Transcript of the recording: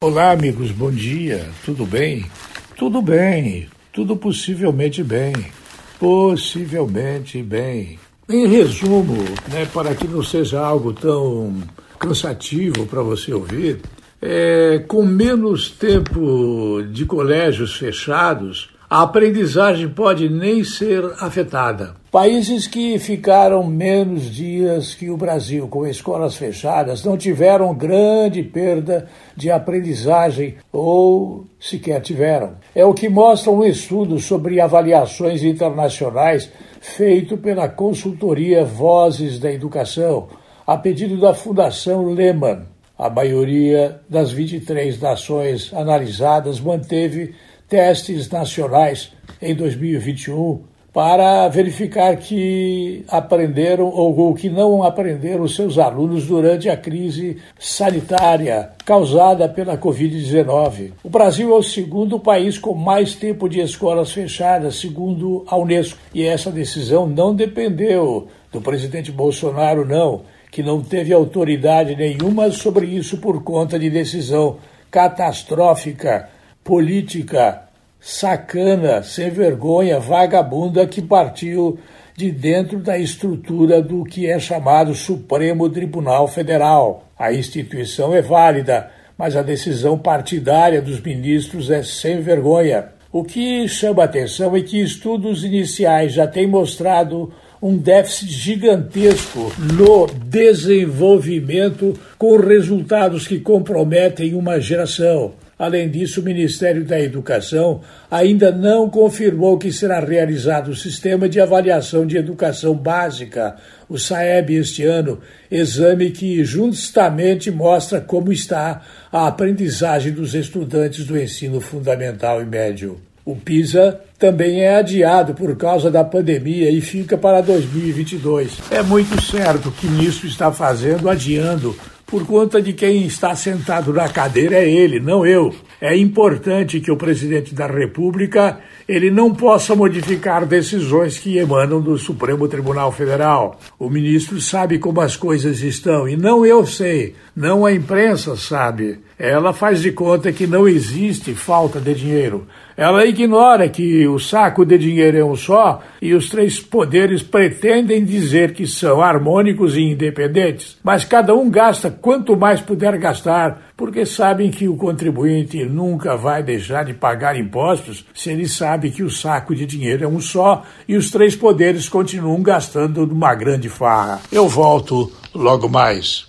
Olá, amigos, bom dia. Tudo bem? Tudo bem. Tudo possivelmente bem. Possivelmente bem. Em resumo, né, para que não seja algo tão cansativo para você ouvir, é, com menos tempo de colégios fechados, a aprendizagem pode nem ser afetada. Países que ficaram menos dias que o Brasil com escolas fechadas não tiveram grande perda de aprendizagem ou sequer tiveram. É o que mostra um estudo sobre avaliações internacionais feito pela consultoria Vozes da Educação, a pedido da Fundação Lehman. A maioria das 23 nações analisadas manteve testes nacionais em 2021 para verificar que aprenderam ou que não aprenderam seus alunos durante a crise sanitária causada pela Covid-19. O Brasil é o segundo país com mais tempo de escolas fechadas, segundo a Unesco, e essa decisão não dependeu do presidente Bolsonaro, não, que não teve autoridade nenhuma sobre isso por conta de decisão catastrófica política sacana, sem vergonha, vagabunda que partiu de dentro da estrutura do que é chamado Supremo Tribunal Federal. A instituição é válida, mas a decisão partidária dos ministros é sem vergonha. O que chama atenção é que estudos iniciais já têm mostrado um déficit gigantesco no desenvolvimento, com resultados que comprometem uma geração. Além disso, o Ministério da Educação ainda não confirmou que será realizado o Sistema de Avaliação de Educação Básica, o SAEB, este ano, exame que justamente mostra como está a aprendizagem dos estudantes do ensino fundamental e médio. O PISA também é adiado por causa da pandemia e fica para 2022. É muito certo que nisso está fazendo adiando por conta de quem está sentado na cadeira é ele, não eu. É importante que o presidente da República ele não possa modificar decisões que emanam do Supremo Tribunal Federal. O ministro sabe como as coisas estão e não eu sei, não a imprensa sabe. Ela faz de conta que não existe falta de dinheiro. Ela ignora que o saco de dinheiro é um só e os três poderes pretendem dizer que são harmônicos e independentes, mas cada um gasta quanto mais puder gastar, porque sabem que o contribuinte nunca vai deixar de pagar impostos se ele sabe que o saco de dinheiro é um só e os três poderes continuam gastando numa grande farra. Eu volto logo mais.